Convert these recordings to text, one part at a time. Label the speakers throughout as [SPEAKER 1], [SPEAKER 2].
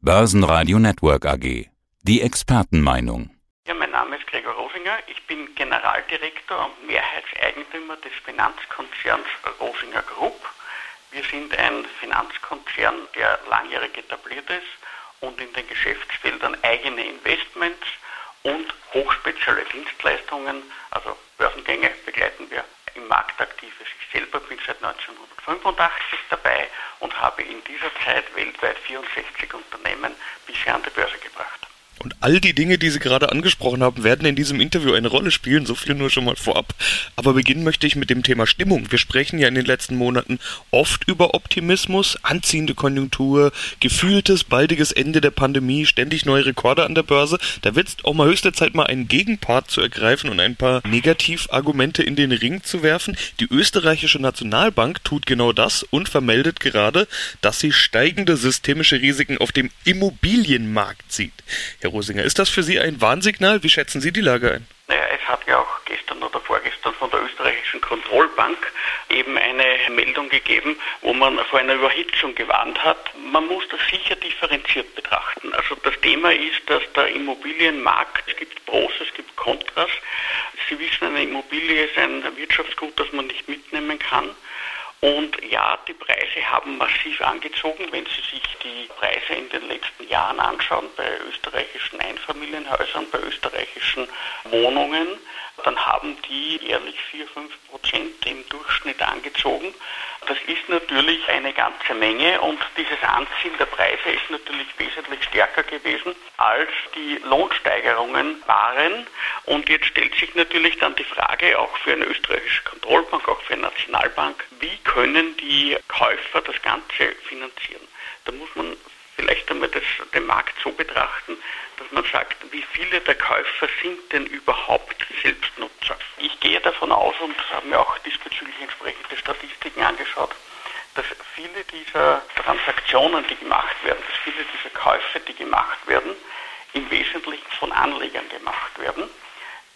[SPEAKER 1] Börsenradio Network AG. Die Expertenmeinung.
[SPEAKER 2] Ja, mein Name ist Gregor Rosinger. Ich bin Generaldirektor und Mehrheitseigentümer des Finanzkonzerns Rosinger Group. Wir sind ein Finanzkonzern, der langjährig etabliert ist und in den Geschäftsfeldern eigene Investments und hochspezielle Dienstleistungen, also Börsengänge begleiten wir im Markt aktiv ist. Ich selber bin seit 1985 dabei und habe in dieser Zeit weltweit 64 Unternehmen bisher an die Börse gebracht.
[SPEAKER 3] Und all die Dinge, die Sie gerade angesprochen haben, werden in diesem Interview eine Rolle spielen, so viel nur schon mal vorab. Aber beginnen möchte ich mit dem Thema Stimmung. Wir sprechen ja in den letzten Monaten oft über Optimismus, anziehende Konjunktur, gefühltes, baldiges Ende der Pandemie, ständig neue Rekorde an der Börse. Da wird es auch mal höchste Zeit, mal einen Gegenpart zu ergreifen und ein paar Negativargumente in den Ring zu werfen. Die österreichische Nationalbank tut genau das und vermeldet gerade, dass sie steigende systemische Risiken auf dem Immobilienmarkt sieht. Herr Herr Rosinger. Ist das für Sie ein Warnsignal? Wie schätzen Sie die Lage ein?
[SPEAKER 2] Naja, es hat ja auch gestern oder vorgestern von der österreichischen Kontrollbank eben eine Meldung gegeben, wo man vor einer Überhitzung gewarnt hat. Man muss das sicher differenziert betrachten. Also das Thema ist, dass der Immobilienmarkt, es gibt Pros, es gibt Kontras. Sie wissen, eine Immobilie ist ein Wirtschaftsgut, das man nicht mitnehmen kann. Und ja, die Preise haben massiv angezogen. Wenn Sie sich die Preise in den letzten Jahren anschauen, bei österreichischen Einfamilienhäusern, bei österreichischen Wohnungen, dann haben die jährlich 4, 5 Prozent im Durchschnitt angezogen. Das ist natürlich eine ganze Menge und dieses Anziehen der Preise ist natürlich wesentlich stärker gewesen, als die Lohnsteigerungen waren. Und jetzt stellt sich natürlich dann die Frage, auch für eine österreichische Kontrollbank, auch für eine Nationalbank, wie können die Käufer das Ganze finanzieren? Da muss man vielleicht einmal das, den Markt so betrachten, dass man sagt, wie viele der Käufer sind denn überhaupt Selbstnutzer? Ich gehe davon aus und habe mir auch diesbezüglich entsprechende Statistiken angeschaut, dass viele dieser Transaktionen, die gemacht werden, dass viele dieser Käufe, die gemacht werden, im Wesentlichen von Anlegern gemacht werden,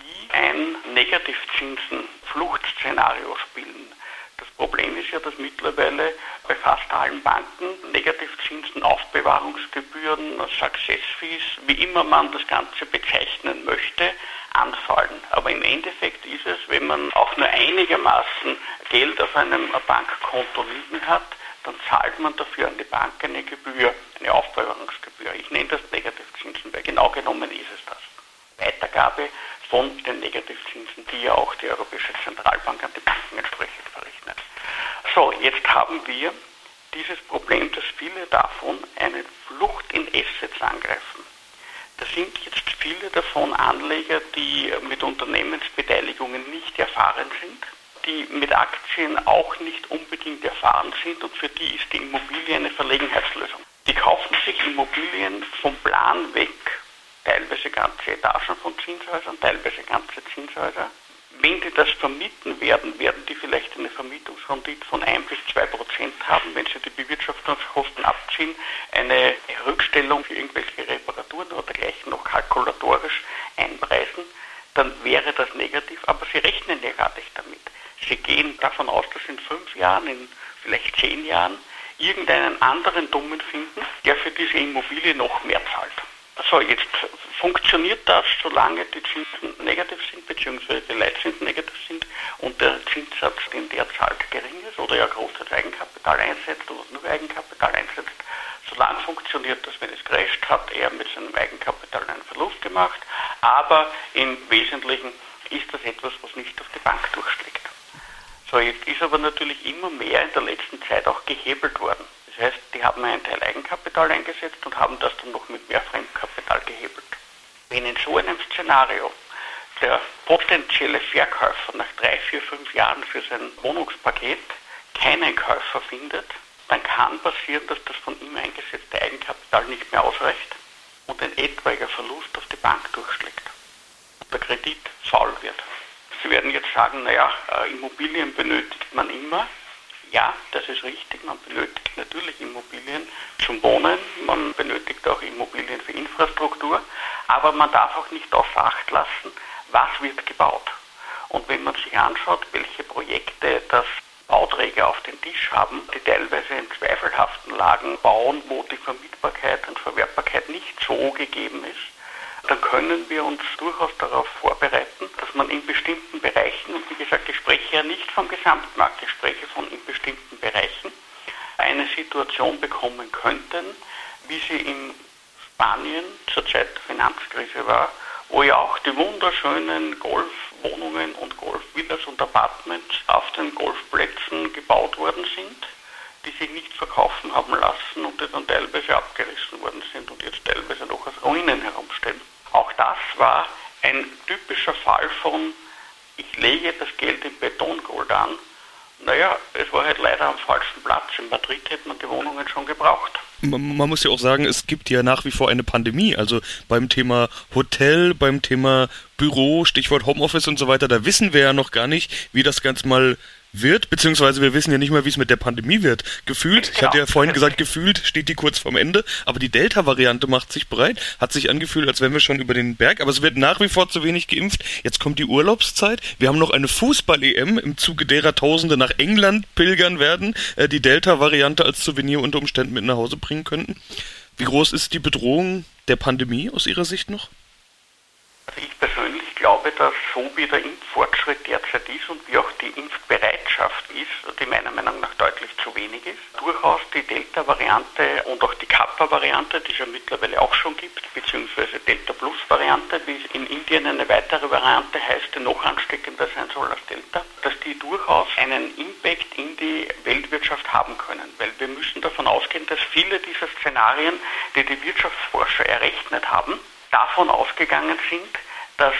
[SPEAKER 2] die ein Negativzinsen-Fluchtszenario spielen. Das Problem ist ja, dass mittlerweile bei fast allen Banken Negativzinsen, Aufbewahrungsgebühren, Success Fees, wie immer man das Ganze bezeichnen möchte, anfallen. Aber im Endeffekt ist es, wenn man auch nur einigermaßen Geld auf einem Bankkonto liegen hat, dann zahlt man dafür an die Bank eine Gebühr, eine Aufbewahrungsgebühr. Ich nenne das Negativzinsen, weil genau genommen ist es das. Weitergabe von den Negativzinsen, die ja auch die Europäische Zentralbank an die Banken entsprechend verrechnet. So, jetzt haben wir dieses Problem, dass viele davon eine Flucht in Assets angreifen. Da sind jetzt viele davon Anleger, die mit Unternehmensbeteiligungen nicht erfahren sind, die mit Aktien auch nicht unbedingt erfahren sind und für die ist die Immobilie eine Verlegenheitslösung. Die kaufen sich Immobilien vom Plan weg teilweise ganze Etagen von Zinshäusern, teilweise ganze Zinshäuser. Wenn die das vermieten werden, werden die vielleicht eine Vermietungsrendite von 1 bis 2 Prozent haben, wenn sie die Bewirtschaftungskosten abziehen, eine Rückstellung für irgendwelche Reparaturen oder dergleichen noch kalkulatorisch einpreisen, dann wäre das negativ, aber sie rechnen ja gar nicht damit. Sie gehen davon aus, dass in fünf Jahren, in vielleicht zehn Jahren irgendeinen anderen Dummen finden, der für diese Immobilie noch mehr zahlt. So, jetzt funktioniert das, solange die Zinsen negativ sind, beziehungsweise die Leitzinsen negativ sind und der Zinssatz, den der zahlt, gering ist oder ja großes Eigenkapital einsetzt oder nur Eigenkapital einsetzt. Solange funktioniert das, wenn es crasht, hat er mit seinem Eigenkapital einen Verlust gemacht, aber im Wesentlichen ist das etwas, was nicht auf die Bank durchschlägt. So, jetzt ist aber natürlich immer mehr in der letzten Zeit auch gehebelt worden. Das heißt, die haben einen Teil Eigenkapital eingesetzt und haben das dann noch mit mehr Fremdkapital gehebelt. Wenn in so einem Szenario der potenzielle Verkäufer nach drei, vier, fünf Jahren für sein Wohnungspaket keinen Käufer findet, dann kann passieren, dass das von ihm eingesetzte Eigenkapital nicht mehr ausreicht und ein etwaiger Verlust auf die Bank durchschlägt der Kredit faul wird. Sie werden jetzt sagen, naja, äh, Immobilien benötigt man immer. Ja, das ist richtig. Man benötigt natürlich Immobilien zum Wohnen. Man benötigt auch Immobilien für Infrastruktur. Aber man darf auch nicht außer Acht lassen, was wird gebaut. Und wenn man sich anschaut, welche Projekte das Bauträger auf den Tisch haben, die teilweise in zweifelhaften Lagen bauen, wo die Vermietbarkeit und Verwertbarkeit nicht so gegeben ist, dann können wir uns durchaus darauf vorbereiten, dass man in bestimmten Bereichen, und wie gesagt, ich spreche ja nicht vom Gesamtmarkt, ich spreche von in bestimmten Bereichen, eine Situation bekommen könnten, wie sie in Spanien zur Zeit der Finanzkrise war, wo ja auch die wunderschönen Golfwohnungen und Golfvillas und Apartments auf den Golfplätzen gebaut worden sind, die sich nicht verkaufen haben lassen und die dann teilweise abgerissen worden sind und jetzt teilweise noch als Ruinen herumstehen. Auch das war ein typischer Fall von, ich lege das Geld in Betongold an. Naja, es war halt leider am falschen Platz. In Madrid hätte man die Wohnungen schon gebraucht
[SPEAKER 3] man muss ja auch sagen, es gibt ja nach wie vor eine Pandemie. Also beim Thema Hotel, beim Thema Büro, Stichwort Homeoffice und so weiter, da wissen wir ja noch gar nicht, wie das ganz mal wird, beziehungsweise wir wissen ja nicht mehr, wie es mit der Pandemie wird. Gefühlt, ich hatte ja vorhin gesagt, gefühlt steht die kurz vorm Ende, aber die Delta-Variante macht sich breit, hat sich angefühlt, als wären wir schon über den Berg, aber es wird nach wie vor zu wenig geimpft. Jetzt kommt die Urlaubszeit, wir haben noch eine Fußball-EM, im Zuge derer Tausende nach England pilgern werden, äh, die Delta-Variante als Souvenir unter Umständen mit nach Hause bringen könnten. Wie groß ist die Bedrohung der Pandemie aus Ihrer Sicht noch?
[SPEAKER 2] Also ich persönlich glaube, dass so wie der Impffortschritt derzeit ist und wie auch die Impfbereitschaft ist, die meiner Meinung nach deutlich zu wenig ist, durchaus die Delta-Variante und auch die Kappa-Variante, die es ja mittlerweile auch schon gibt, beziehungsweise Delta-Plus-Variante, wie es in Indien eine weitere Variante heißt, die noch ansteckender sein soll als Delta, dass die durchaus einen Impact in die Weltwirtschaft haben können. Weil wir müssen davon ausgehen, dass viele dieser Szenarien, die die Wirtschaftsforscher errechnet haben, davon ausgegangen sind, dass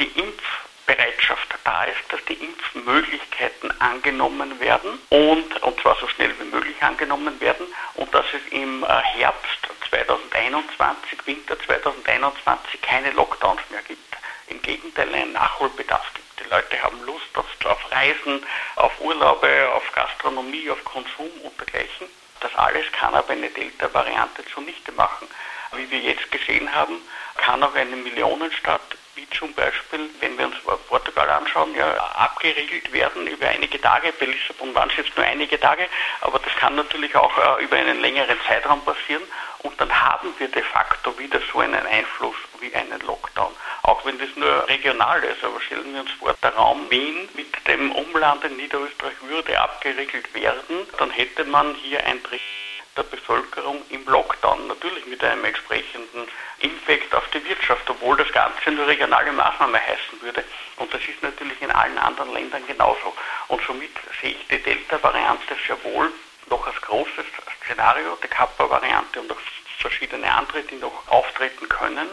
[SPEAKER 2] die Impfbereitschaft da ist, dass die Impfmöglichkeiten angenommen werden und, und zwar so schnell wie möglich angenommen werden und dass es im äh, Herbst 2021, Winter 2021 keine Lockdowns mehr gibt. Im Gegenteil einen Nachholbedarf gibt. Die Leute haben Lust auf, auf Reisen, auf Urlaube, auf Gastronomie, auf Konsum und dergleichen. Das alles kann aber eine Delta-Variante zunichte machen. Wie wir jetzt gesehen haben, kann auch eine Millionenstadt wie zum Beispiel, wenn wir uns Portugal anschauen, ja abgeriegelt werden über einige Tage. Bei Lissabon waren es jetzt nur einige Tage, aber das kann natürlich auch äh, über einen längeren Zeitraum passieren. Und dann haben wir de facto wieder so einen Einfluss wie einen Lockdown. Auch wenn das nur regional ist, aber stellen wir uns vor, der Raum Wien mit dem Umland in Niederösterreich würde abgeriegelt werden, dann hätte man hier ein Drittel der Bevölkerung im Lockdown, natürlich mit einem entsprechenden 18 nur regionale Maßnahme heißen würde. Und das ist natürlich in allen anderen Ländern genauso. Und somit sehe ich die Delta-Variante sehr wohl noch als großes Szenario, die Kappa-Variante und auch verschiedene andere, die noch auftreten können.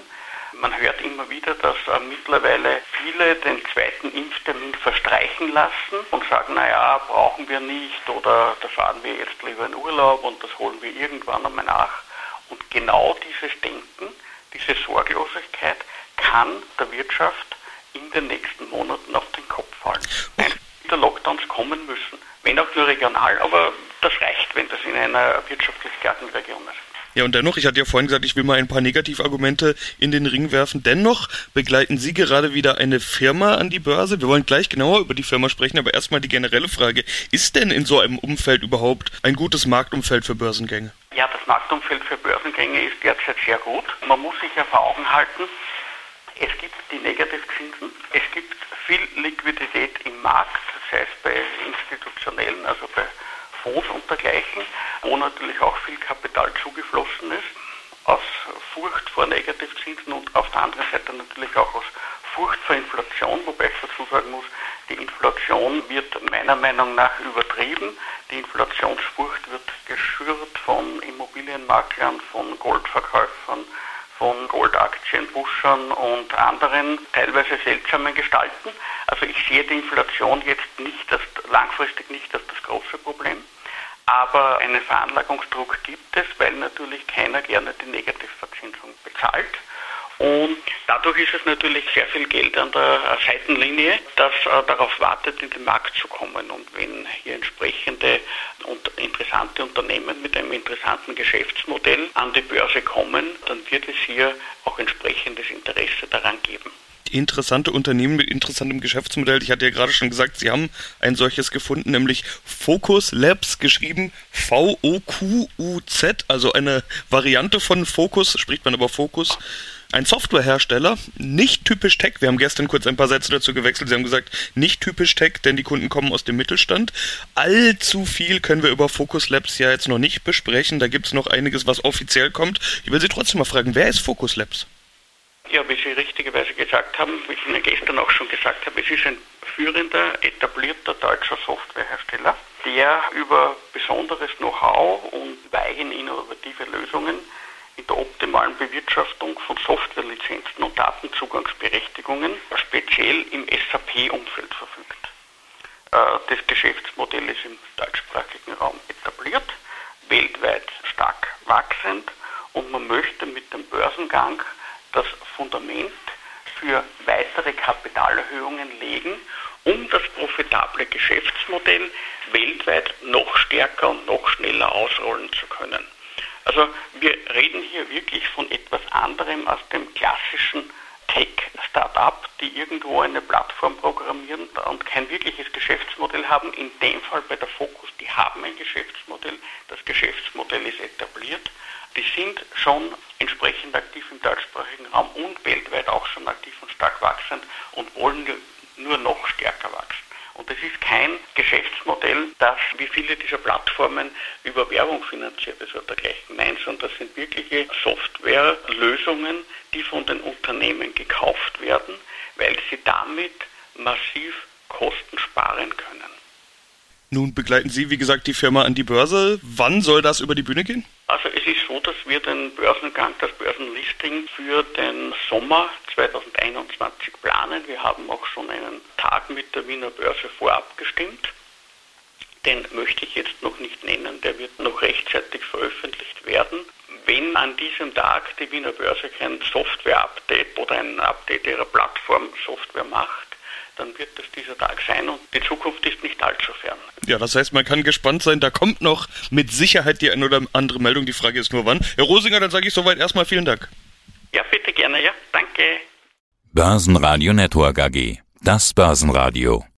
[SPEAKER 2] Man hört immer wieder, dass äh, mittlerweile viele den zweiten Impftermin verstreichen lassen und sagen, naja, brauchen wir nicht oder da fahren wir jetzt lieber in Urlaub und das holen wir irgendwann einmal nach. Und genau dieses Denken, diese Sorglosigkeit kann der Wirtschaft in den nächsten Monaten auf den Kopf fallen. Wenn wieder Lockdowns kommen müssen, wenn auch nur regional, aber das reicht, wenn das in einer wirtschaftlich starken Region ist.
[SPEAKER 3] Ja, und dennoch, ich hatte ja vorhin gesagt, ich will mal ein paar Negativargumente in den Ring werfen. Dennoch begleiten Sie gerade wieder eine Firma an die Börse. Wir wollen gleich genauer über die Firma sprechen, aber erstmal die generelle Frage. Ist denn in so einem Umfeld überhaupt ein gutes Marktumfeld für Börsengänge?
[SPEAKER 2] Ja, das Marktumfeld für Börsengänge ist derzeit sehr gut. Man muss sich ja vor Augen halten, es gibt die Negativzinsen, es gibt viel Liquidität im Markt, sei es bei institutionellen, also bei Fonds und dergleichen, wo natürlich auch viel Kapital zugeflossen ist, aus Furcht vor Negativzinsen und auf der anderen Seite natürlich auch aus Furcht vor Inflation, wobei ich dazu sagen muss, die Inflation wird meiner Meinung nach übertrieben. Die Inflationsfurcht wird geschürt von Immobilienmaklern, von Goldverkäufern, von Goldaktienbuschern und anderen teilweise seltsamen Gestalten. Also ich sehe die Inflation jetzt nicht als, langfristig nicht als das große Problem. Aber einen Veranlagungsdruck gibt es, weil natürlich keiner gerne die Negativverzinsung bezahlt. Und dadurch ist es natürlich sehr viel Geld an der Seitenlinie, das äh, darauf wartet, in den Markt zu kommen. Und wenn hier interessante Unternehmen mit einem interessanten Geschäftsmodell an die Börse kommen, dann wird es hier auch entsprechendes Interesse daran geben.
[SPEAKER 3] interessante Unternehmen mit interessantem Geschäftsmodell. Ich hatte ja gerade schon gesagt, Sie haben ein solches gefunden, nämlich Focus Labs, geschrieben V-O-Q-U-Z, also eine Variante von Focus, spricht man aber Focus. Ein Softwarehersteller, nicht typisch Tech. Wir haben gestern kurz ein paar Sätze dazu gewechselt. Sie haben gesagt, nicht typisch Tech, denn die Kunden kommen aus dem Mittelstand. Allzu viel können wir über Focus Labs ja jetzt noch nicht besprechen. Da gibt es noch einiges, was offiziell kommt. Ich will Sie trotzdem mal fragen, wer ist Focus Labs?
[SPEAKER 2] Ja, wie Sie richtigerweise gesagt haben, wie ich Ihnen gestern auch schon gesagt habe, es ist ein führender, etablierter deutscher Softwarehersteller, der über besonderes Know-how und weichen innovative Lösungen in der optimalen Bewirtschaftung von Softwarelizenzen und Datenzugangsberechtigungen speziell im SAP-Umfeld verfügt. Äh, das Geschäftsmodell ist im deutschsprachigen Raum etabliert, weltweit stark wachsend und man möchte mit dem Börsengang das Fundament für weitere Kapitalerhöhungen legen, um das profitable Geschäftsmodell weltweit noch stärker und noch schneller ausrollen zu können. Also wir reden hier wirklich von etwas anderem als dem klassischen Tech-Startup, die irgendwo eine Plattform programmieren und kein wirkliches Geschäftsmodell haben. In dem Fall bei der Focus, die haben ein Geschäftsmodell, das Geschäftsmodell ist etabliert. Die sind schon entsprechend aktiv im deutschsprachigen Raum und weltweit auch schon aktiv und stark wachsend und wollen nur noch stärker wachsen. Und das ist kein Geschäftsmodell, das wie viele dieser Plattformen über Werbung finanziert ist oder dergleichen. Nein, sondern das sind wirkliche Softwarelösungen, die von den Unternehmen gekauft werden, weil sie damit massiv Kosten sparen können.
[SPEAKER 3] Nun begleiten Sie, wie gesagt, die Firma an die Börse. Wann soll das über die Bühne gehen?
[SPEAKER 2] Also es ist so, dass wir den Börsengang, das Börsenlisting für den Sommer 2021 planen. Wir haben auch schon einen Tag mit der Wiener Börse vorab gestimmt. Den möchte ich jetzt noch nicht nennen, der wird noch rechtzeitig veröffentlicht werden. Wenn an diesem Tag die Wiener Börse kein Software-Update oder ein Update ihrer Plattform Software macht, dann wird es dieser Tag sein und die Zukunft ist nicht allzu fern.
[SPEAKER 3] Ja, das heißt, man kann gespannt sein, da kommt noch mit Sicherheit die eine oder andere Meldung. Die Frage ist nur wann. Herr Rosinger, dann sage ich soweit erstmal vielen Dank.
[SPEAKER 2] Ja, bitte gerne, ja, danke.
[SPEAKER 1] Börsenradio Network AG. Das Börsenradio.